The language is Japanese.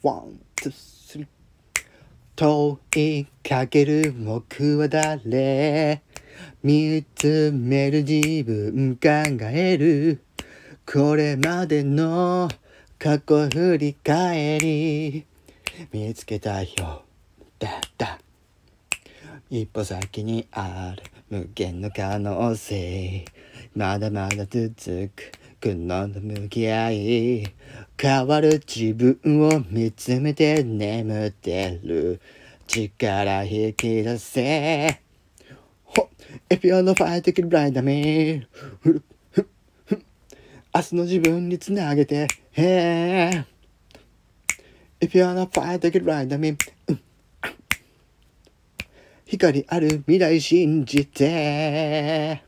One, two, three。問いかける僕は誰？見つめる自分考える。これまでの過去振り返り。見つけたよ。ただ一歩先にある無限の可能性。まだまだ続く。苦悩と向き合い。変わる自分を見つめて眠ってる力引き出せほ If you're not fighting it right だめふるふふ明日の自分につなげて Hey If you're not fighting it right だめ光ある未来信じて